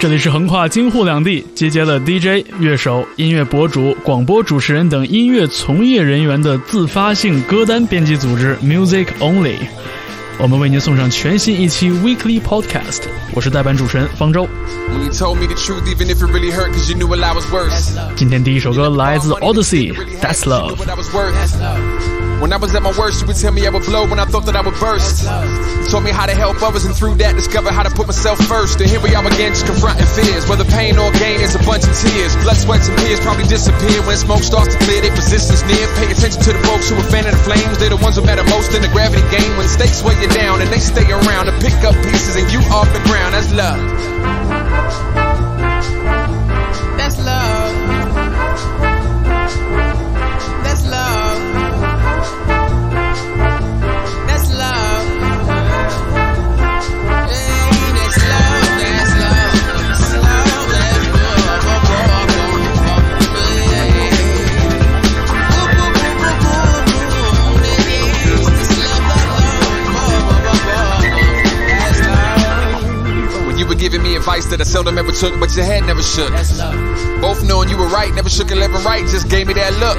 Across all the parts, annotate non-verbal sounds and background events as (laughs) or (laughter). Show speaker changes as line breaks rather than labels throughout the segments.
这里是横跨京沪两地，集结了 DJ、乐手、音乐博主、广播主持人等音乐从业人员的自发性歌单编辑组织 Music Only。我们为您送上全新一期 Weekly Podcast，我是代班主持人方舟。今天第一首歌来自 Odyssey，That's Love。
When I was at my worst, you would tell me I would blow when I thought that I would burst. You taught me how to help others, and through that, discover how to put myself first. And here we are again, just confronting fears. Whether pain or gain is a bunch of tears. Blood, sweat, and tears probably disappear when smoke starts to clear. Their resistance near. Pay attention to the folks who are fanning the flames. They're the ones who matter most in the gravity game. When stakes weigh you down, and they stay around to pick up pieces, and you off the ground. That's love. Advice that I seldom ever took, but your head never shook. Both knowing you were right, never shook and living right, just gave me that look.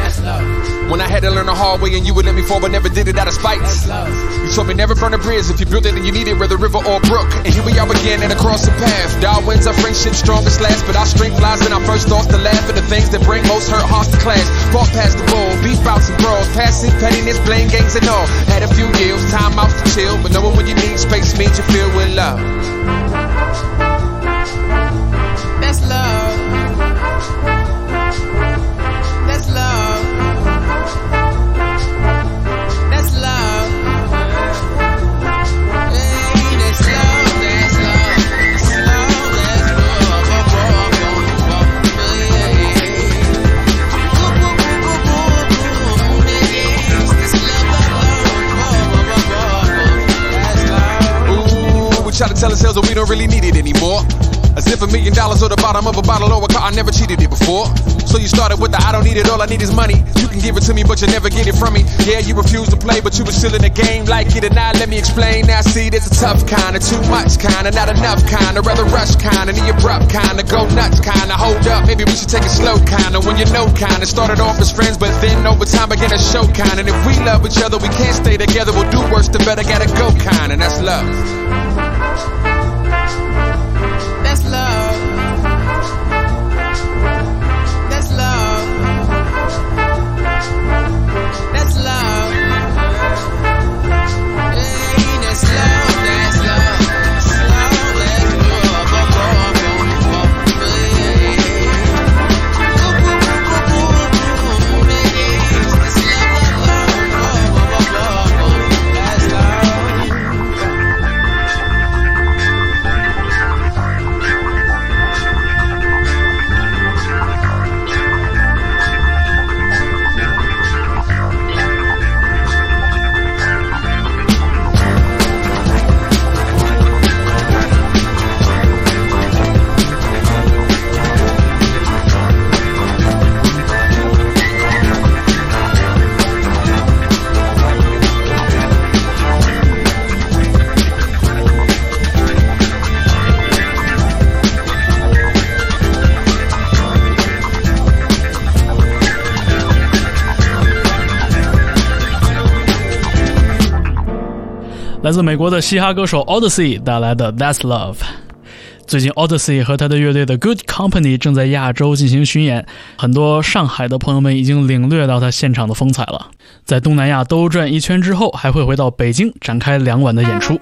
When I had to learn the hard way and you would let me fall, but never did it out of spite. You told me never burn a bridge if you built it and you need it, whether river or brook. And here we are again and across the path. Darwin's our friendship strongest last, but our strength lies in our first thoughts to laugh at the things that bring most hurt hearts to clash. Fought past the ball, beef bouts and brawls, passing pettiness, blame games and all. Had a few years, time out to chill, but knowing when you need space means you feel with love. Dollars or the bottom of a bottle or a car, I never cheated it before. So you started with the I don't need it, all I need is money. You can give it to me, but you never get it from me. Yeah, you refuse to play, but you were still in the game. Like it or not, let me explain. Now see, there's a tough kind of too much kind of not enough kind of rather rush kind of the abrupt kind of go nuts kind of hold up. Maybe we should take it slow kind of when you know kind of started off as friends, but then over time began to show kind. And if we love each other, we can't stay together. We'll do worse, the better gotta go kind, and that's love.
来自美国的嘻哈歌手 Odyssey 带来的 That's Love。最近，Odyssey 和他的乐队的 Good Company 正在亚洲进行巡演，很多上海的朋友们已经领略到他现场的风采了。在东南亚兜转一圈之后，还会回到北京展开两晚的演出。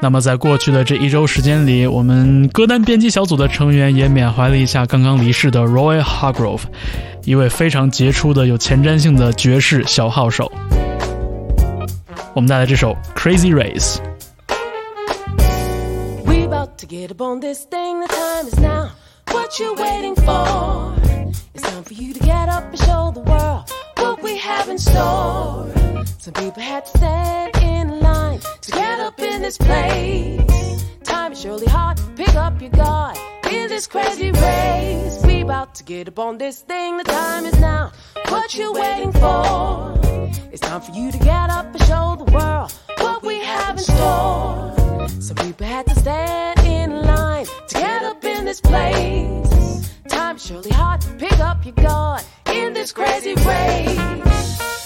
那么，在过去的这一周时间里，我们歌单编辑小组的成员也缅怀了一下刚刚离世的 Roy Hargrove，一位非常杰出的、有前瞻性的爵士小号手。我们带来这首《Crazy Race》。
We about to get up on this thing. The time is now. What you waiting for? It's time for you to get up and show the world what we have in store. Some people had to stand in line to get up in this place. Time is surely hard. Pick up your guard in this crazy race. We about to get up on this thing. The time is now. What you waiting for? It's time for you to get up and show the world what we have in store. Some people had to stand in line to get up in this place. Time surely hard to pick up your guard in this crazy race.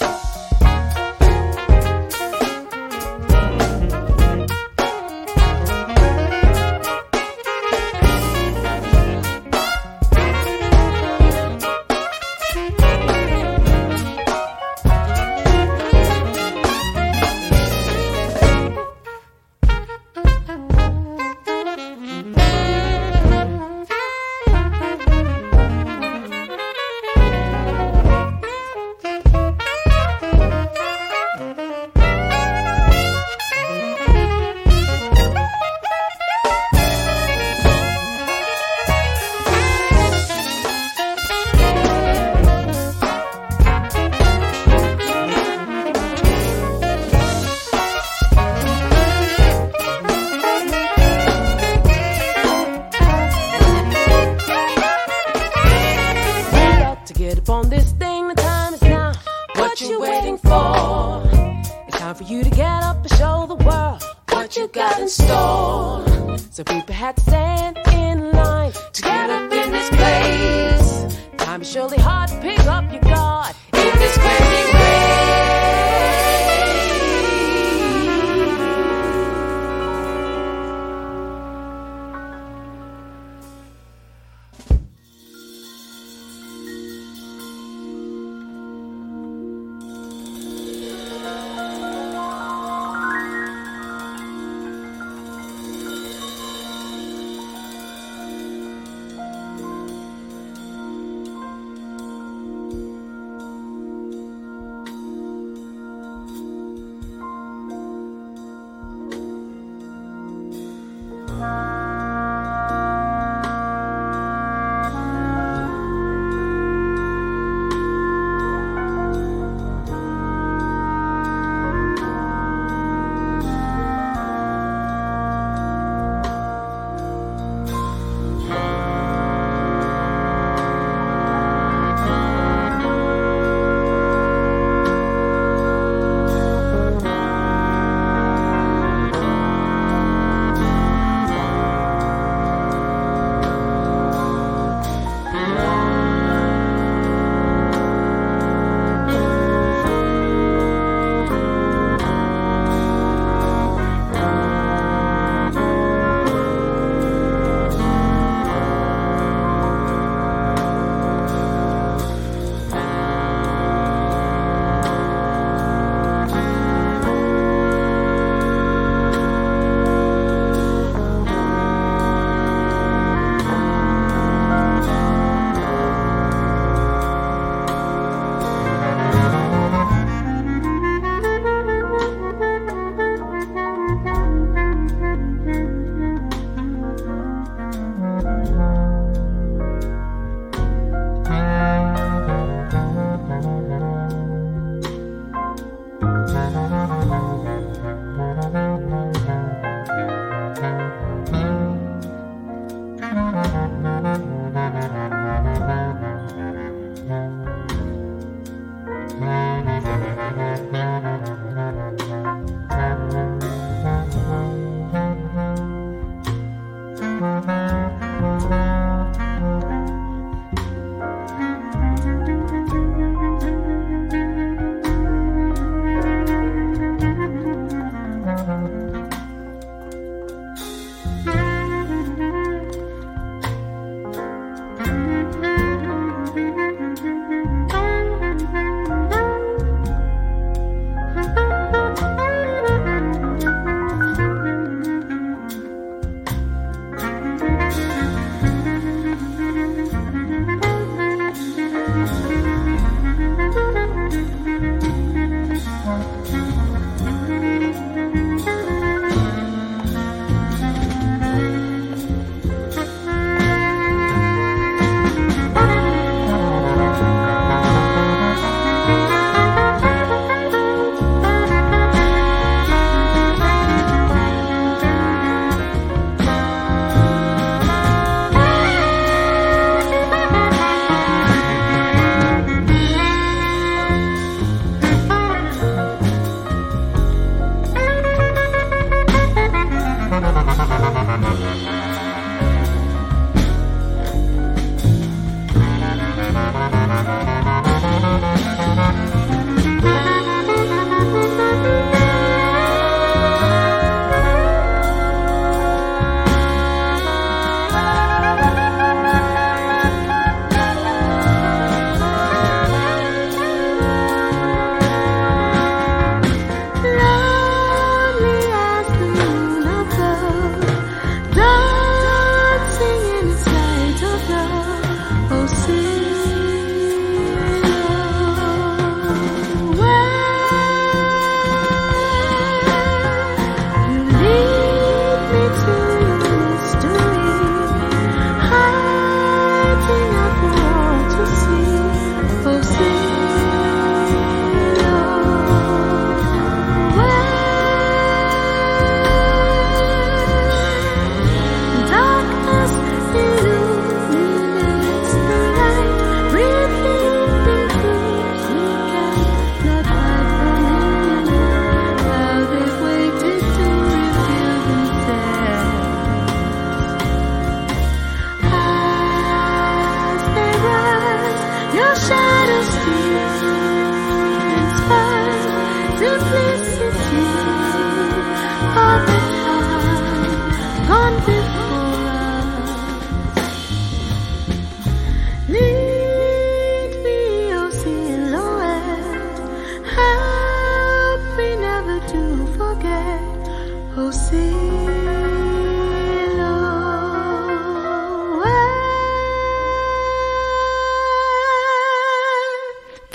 了。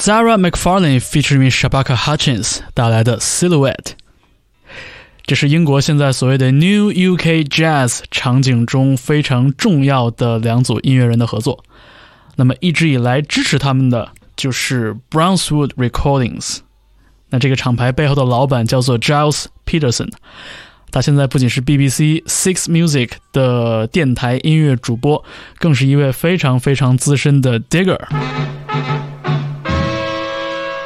Zara McFarlane featuring Shabaka Hutchins 带来的 Silhouette。这是英国现在所谓的 New UK Jazz 场景中非常重要的两组音乐人的合作。那么一直以来支持他们的就是 Brownswood Recordings。那这个厂牌背后的老板叫做 Giles Peterson，他现在不仅是 BBC Six Music 的电台音乐主播，更是一位非常非常资深的 Digger。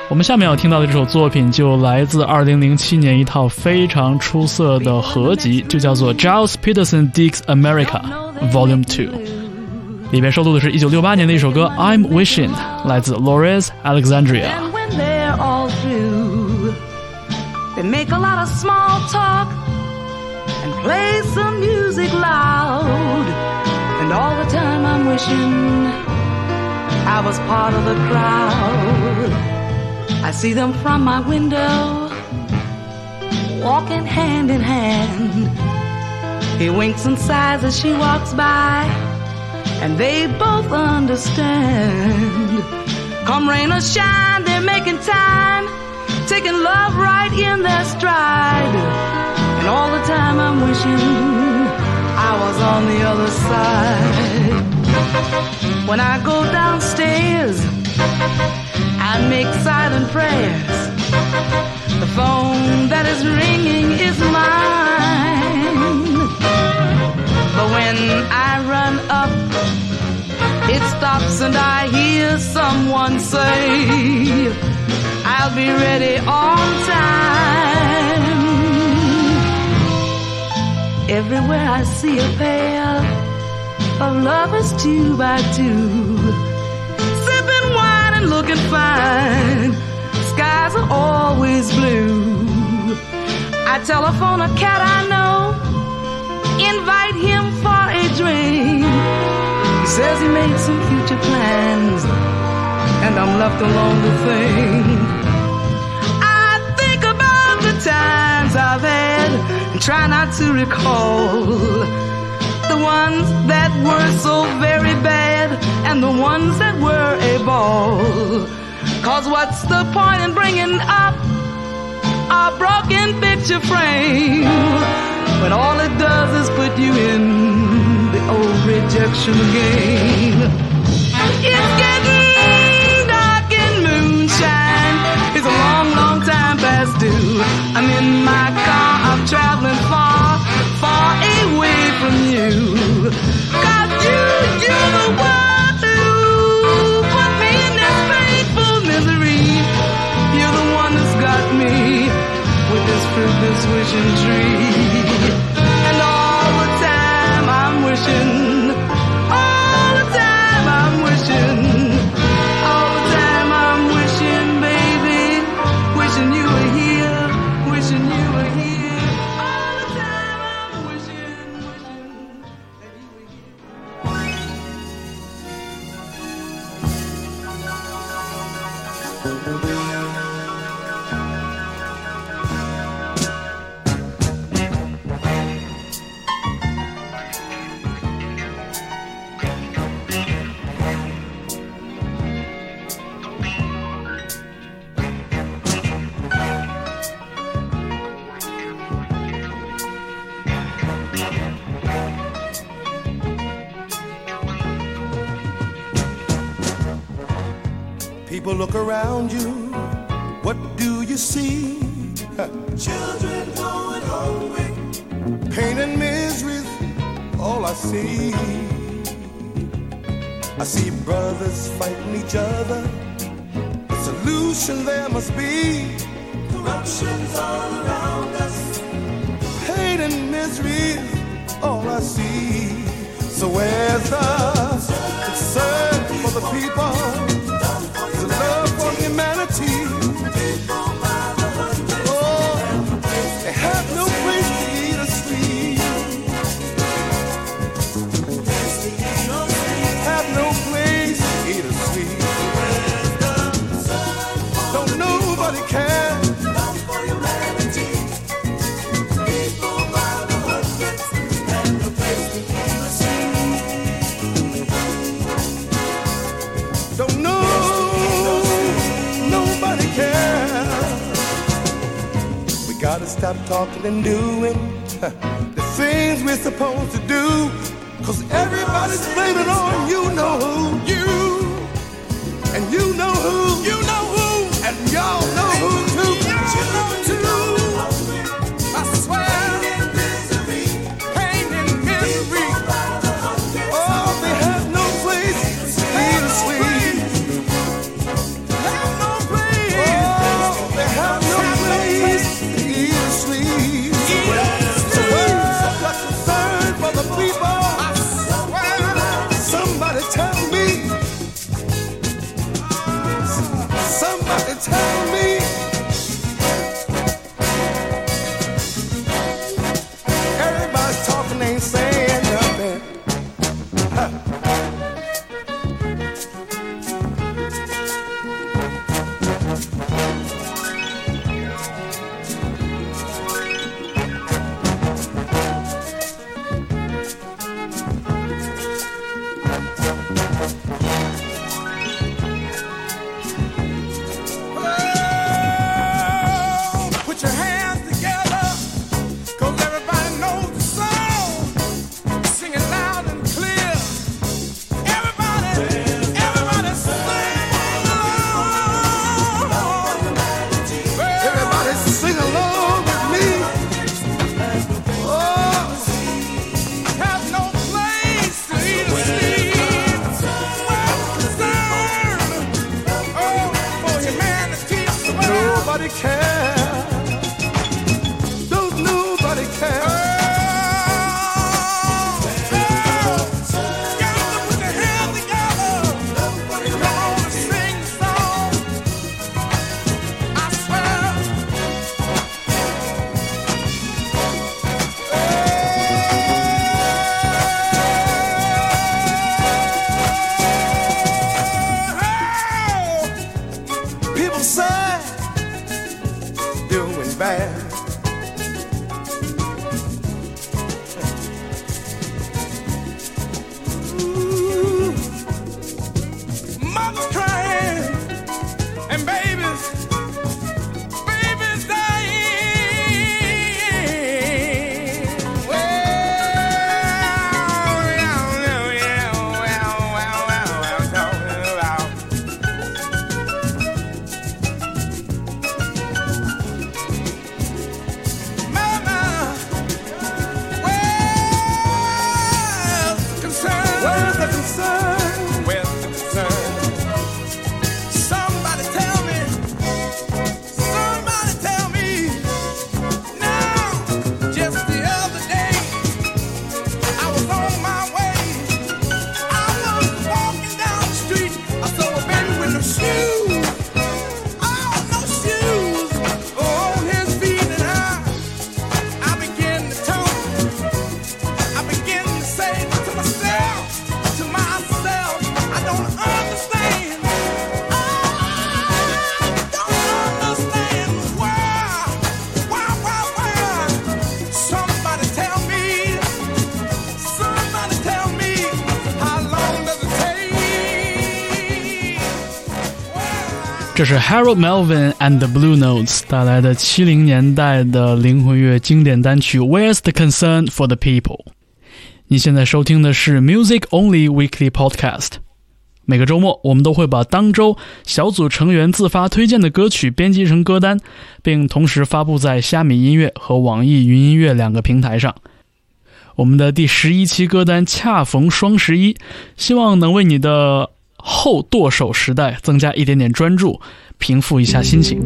我们下面要听到的这首作品就来自2007年一套非常出色的合集，就叫做《Gilles Peterson Digs America Volume Two》，里边收录的是一九六八年的一首歌《I'm Wishing》，来自 Lorez Alexandria。
They make a lot of small talk and play some music loud. And all the time I'm wishing I was part of the crowd. I see them from my window, walking hand in hand. He winks and sighs as she walks by, and they both understand. Come rain or shine, they're making time, taking love right in their stride. And all the time I'm wishing I was on the other side. When I go downstairs, I make silent prayers. The phone that is ringing is mine. But when I run up, it stops and I hear someone say, I'll be ready on time. Everywhere I see a pair of lovers two by two, and looking fine. Skies are always blue. I telephone a cat I know, invite him for a drink. He says he made some future plans, and I'm left alone to think. I think about the times I've had and try not to recall the ones that were so very bad and the ones that were a ball. Cause what's the point in bringing up a broken picture frame when all it does is put you in the old rejection game? It's getting dark in moonshine. It's a long, long time past due. I'm in my car, I'm traveling far, far away from you. Got you, you're the one this wishing tree. And all the time I'm wishing,
look around you. What do you see? (laughs) Children going hungry. Pain and misery. All I see. I see brothers fighting each other. The solution there must be. Corruption's all around us. Pain and misery. All I see. So where's the concern for the people? Stop talking and doing (laughs) the things we're supposed to do. Cause everybody's blaming on you know who. You. And you know who. You know who. And y'all know who too. You know too. Say doing bad.
是 Harold Melvin and the Blue Notes 带来的七零年代的灵魂乐经典单曲《Where's the Concern for the People》。你现在收听的是 Music Only Weekly Podcast。每个周末，我们都会把当周小组成员自发推荐的歌曲编辑成歌单，并同时发布在虾米音乐和网易云音乐两个平台上。我们的第十一期歌单恰逢双十一，希望能为你的后剁手时代增加一点点专注，平复一下心情。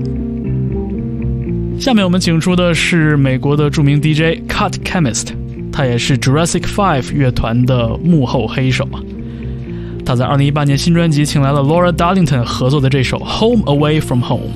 下面我们请出的是美国的著名 DJ Cut Chemist，他也是 Jurassic Five 乐团的幕后黑手。他在2018年新专辑请来了 Laura Darlington 合作的这首《Home Away from Home》。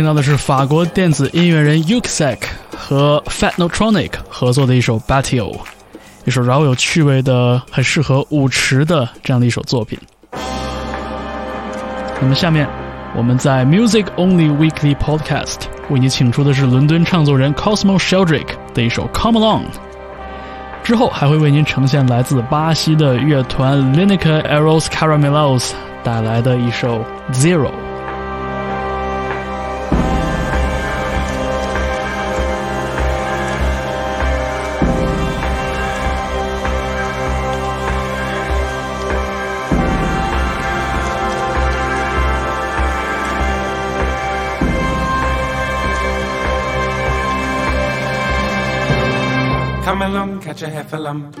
听到的是法国电子音乐人 Yuxek 和 Fat Notronic 合作的一首《Batio》，一首饶有趣味的、很适合舞池的这样的一首作品。那么下面我们在 Music Only Weekly Podcast 为你请出的是伦敦唱作人 Cosmo Sheldrick 的一首《Come Along》。之后还会为您呈现来自巴西的乐团 Lineker Eros Caramelos 带来的一首《Zero》。
Come a half a lump.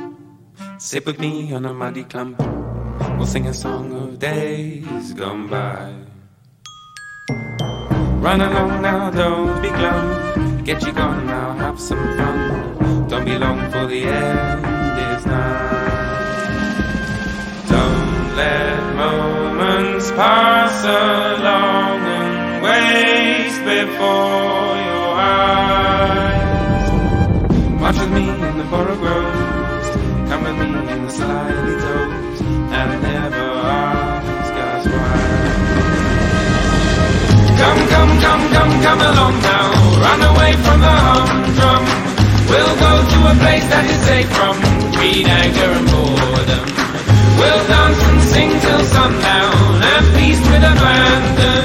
Sit with me on a muddy clump. We'll sing a song of days gone by. Run along now, don't be glum. Get you gone now, have some fun. Don't be long for the end is nigh. Don't let moments pass along and waste before your eyes. March with me in the borough groves. Come with me in the slimy toes. And never ask us why. Come, come, come, come, come along now. Run away from the humdrum. We'll go to a place that is safe from greed, anger, and boredom. We'll dance and sing till sundown and feast with abandon.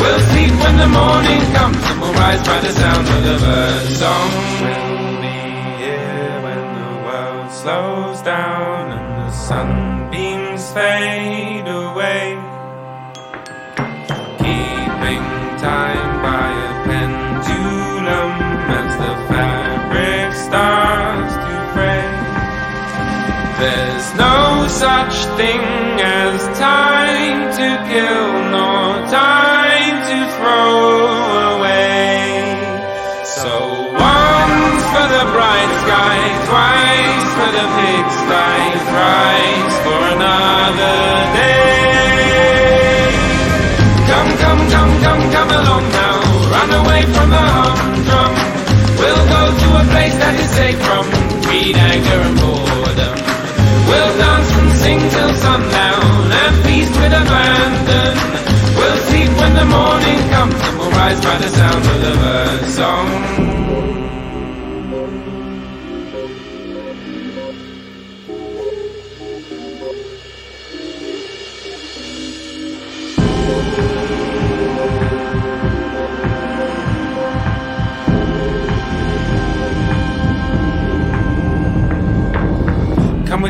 We'll sleep when the morning comes and we'll rise by the sound of the bird down and the sunbeams fade away. Keeping time by a pendulum as the fabric starts to fray. There's no such thing as time to kill, nor time to throw for the for another day. Come, come, come, come, come along now. Run away from the humdrum. We'll go to a place that is safe from greed, anger, and boredom. We'll dance and sing till sundown and feast with abandon. We'll sleep when the morning comes and we'll rise by the sound of the bird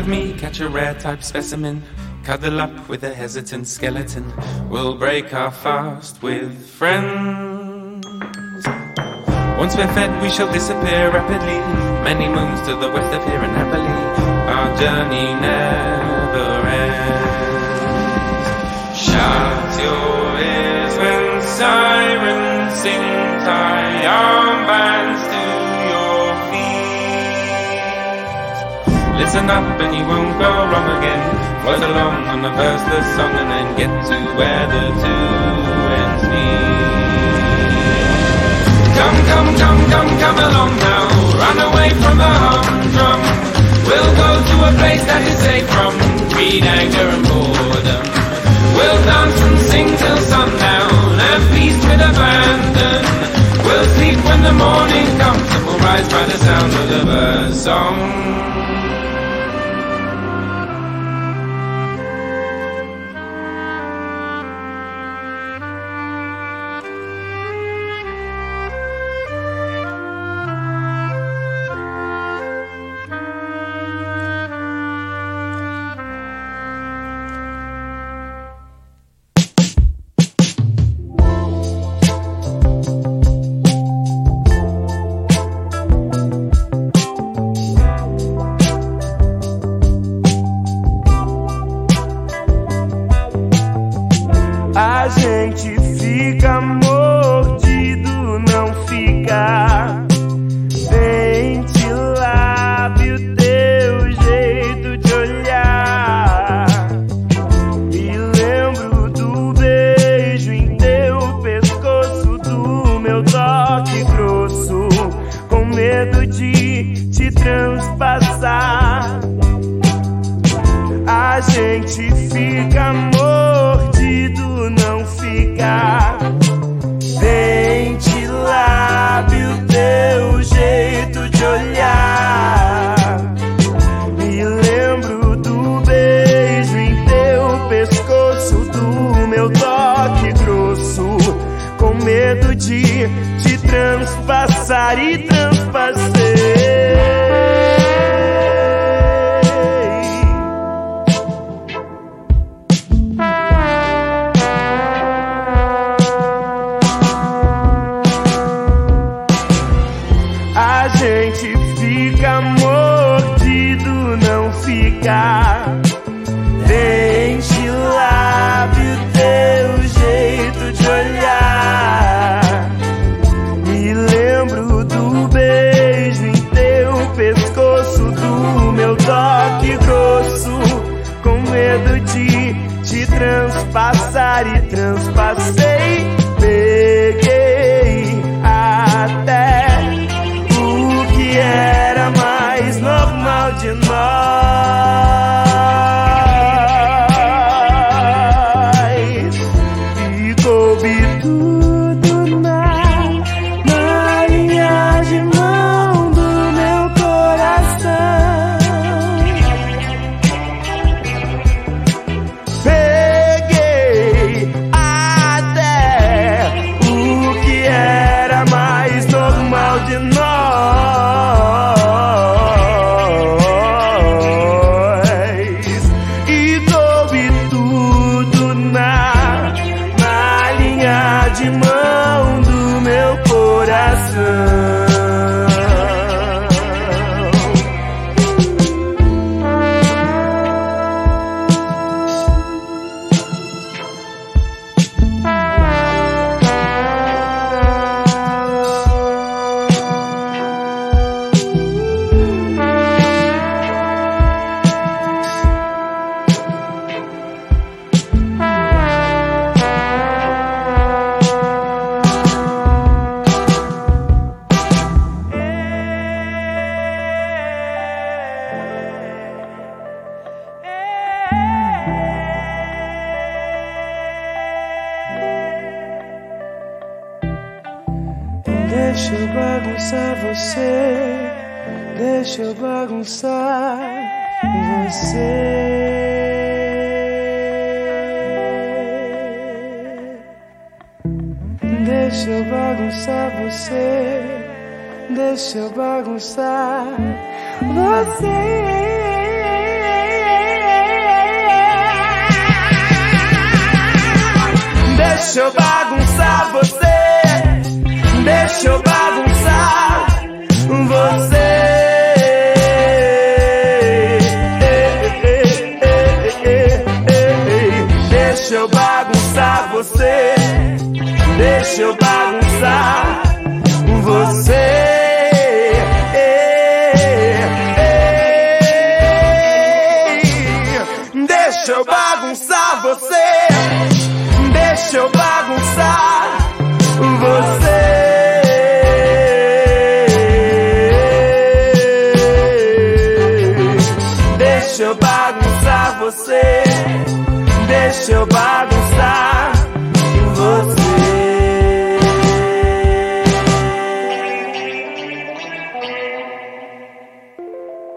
with me, catch a rare type specimen. Cuddle up with a hesitant skeleton. We'll break our fast with friends. Once we're fed, we shall disappear rapidly. Many moons to the west of here and happily. Our journey never ends. Shut your ears when sirens sing. Tie armbands to Listen up and you won't go wrong again. Float along on the verseless song and then get to where the two ends meet. Come, come, come, come, come along now. Run away from the humdrum. We'll go to a place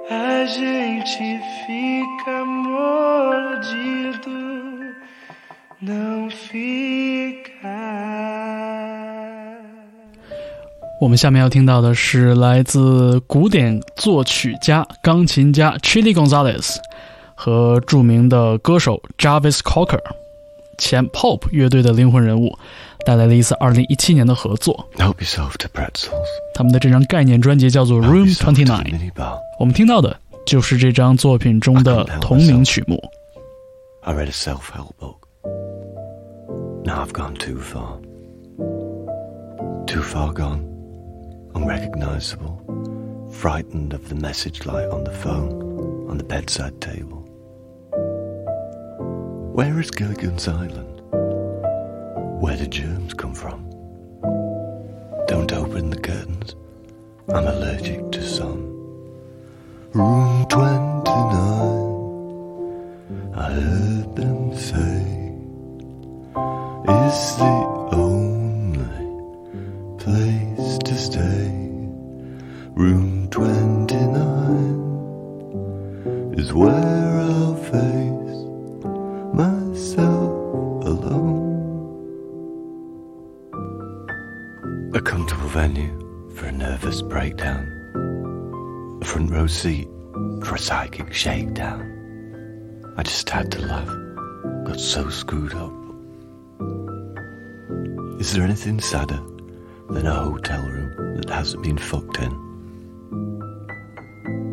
A gente fica mordido, não fica.
我们下面要听到的是来自古典作曲家、钢琴家 Chili Gonzalez 和著名的歌手 Jarvis Cocker，前 Pop 乐队的灵魂人物，带来了一次2017年的合作。
Help yourself to pretzels.
他们的这张概念专辑叫做
Help
Room
yourself to the
Twenty Nine，
minibar.
我们听到的就是这张作品中的同名曲目。
I read a self-help book. Now I've gone too far. Too far gone. Unrecognizable. Frightened of the message light on the phone, on the bedside table. Where is Gilligan's Island? Where do germs come from? Don't open the curtains. I'm allergic to sun. Room 29. I heard them say is the only place to stay. Room 29 is where I'll venue for a nervous breakdown. A front row seat for a psychic shakedown. I just had to laugh. Got so screwed up. Is there anything sadder than a hotel room that hasn't been fucked in?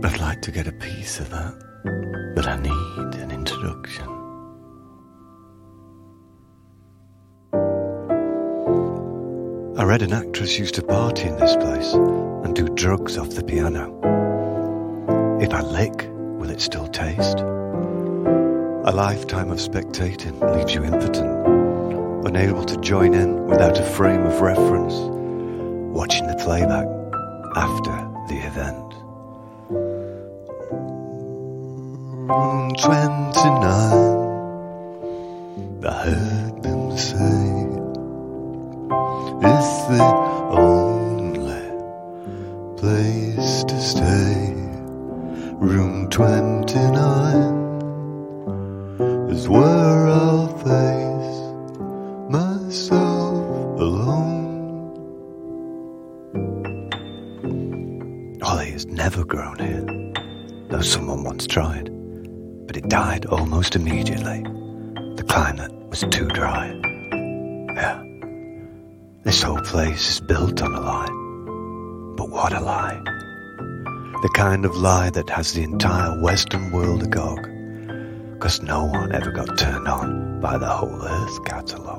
I'd like to get a piece of that, but I need an introduction. Read an actress used to party in this place and do drugs off the piano. If I lick, will it still taste? A lifetime of spectating leaves you impotent, unable to join in without a frame of reference, watching the playback after the event. Mm, 29, that has the entire Western world agog. Because no one ever got turned on by the whole Earth catalogue.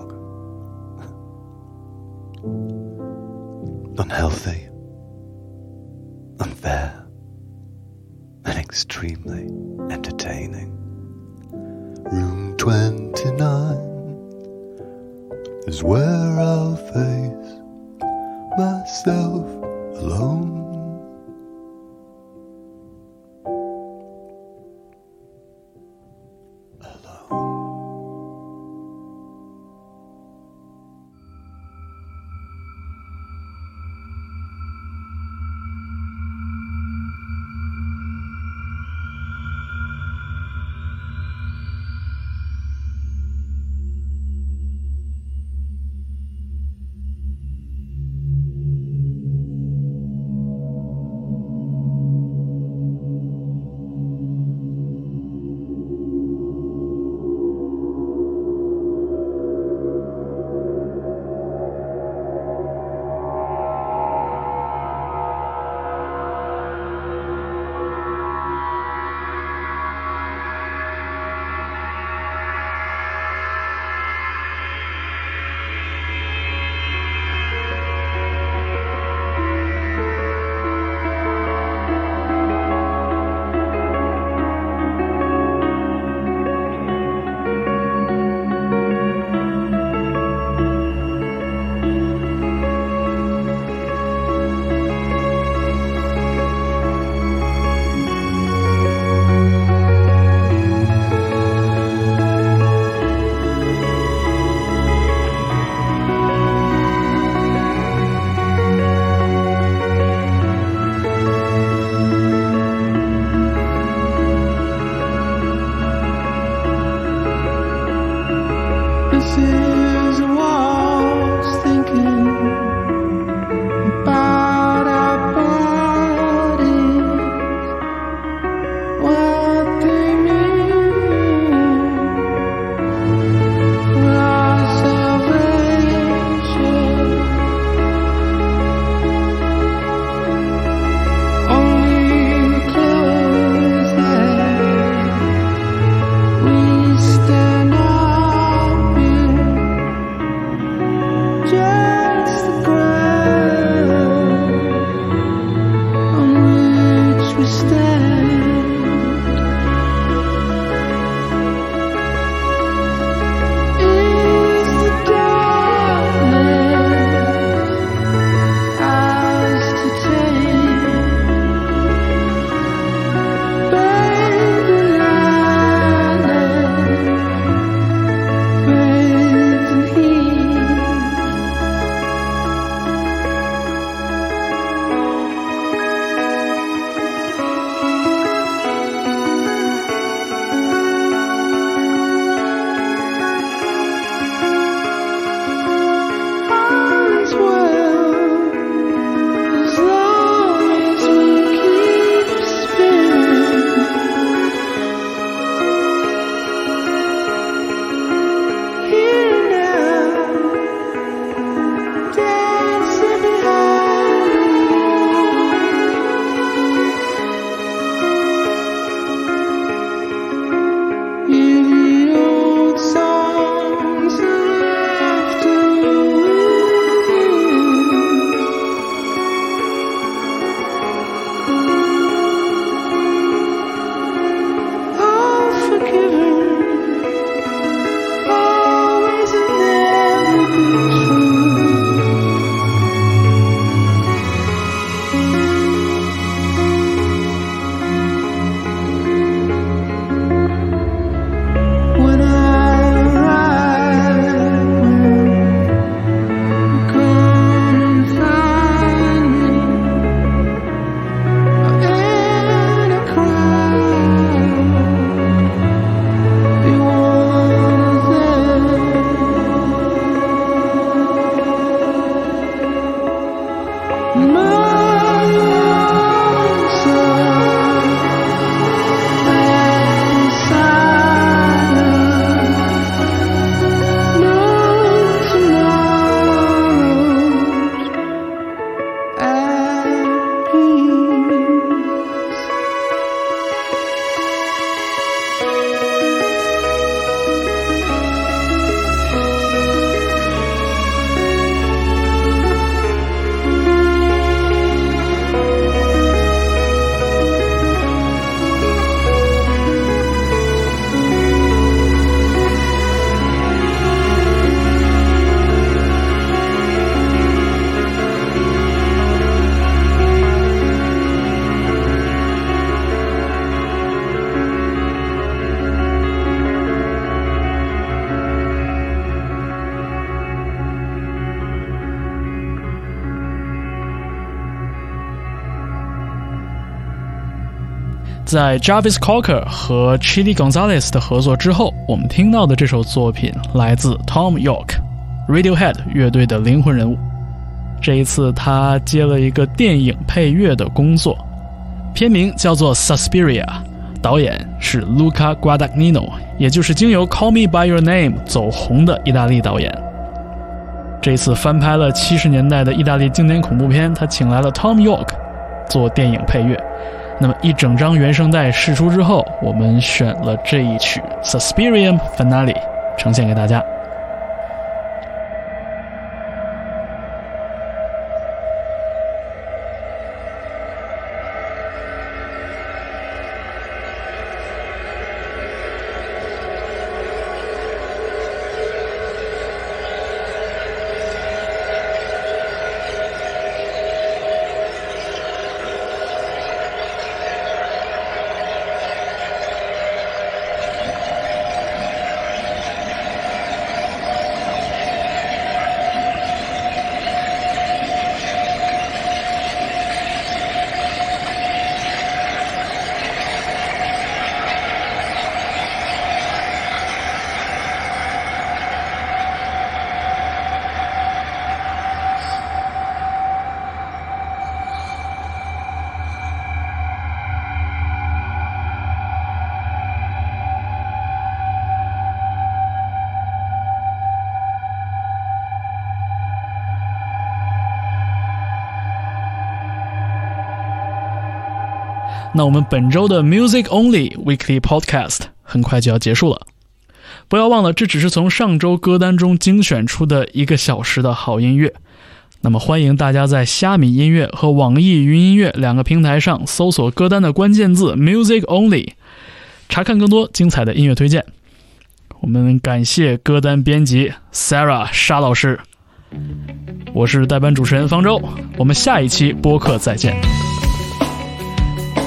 在 Jarvis Cocker 和 Chili Gonzalez 的合作之后，我们听到的这首作品来自 Tom York，Radiohead 乐队的灵魂人物。这一次他接了一个电影配乐的工作，片名叫做 Suspiria，导演是 Luca Guadagnino，也就是经由 Call Me by Your Name 走红的意大利导演。这次翻拍了七十年代的意大利经典恐怖片，他请来了 Tom York 做电影配乐。那么一整张原声带试出之后，我们选了这一曲 Suspirium Finale 呈现给大家。那我们本周的 Music Only Weekly Podcast 很快就要结束了，不要忘了，这只是从上周歌单中精选出的一个小时的好音乐。那么欢迎大家在虾米音乐和网易云音乐两个平台上搜索歌单的关键字 Music Only，查看更多精彩的音乐推荐。我们感谢歌单编辑 Sarah 沙老师，我是代班主持人方舟，我们下一期播客再见。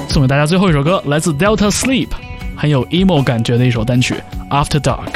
送给大家最后一首歌，来自 Delta Sleep，很有 emo 感觉的一首单曲《After Dark》。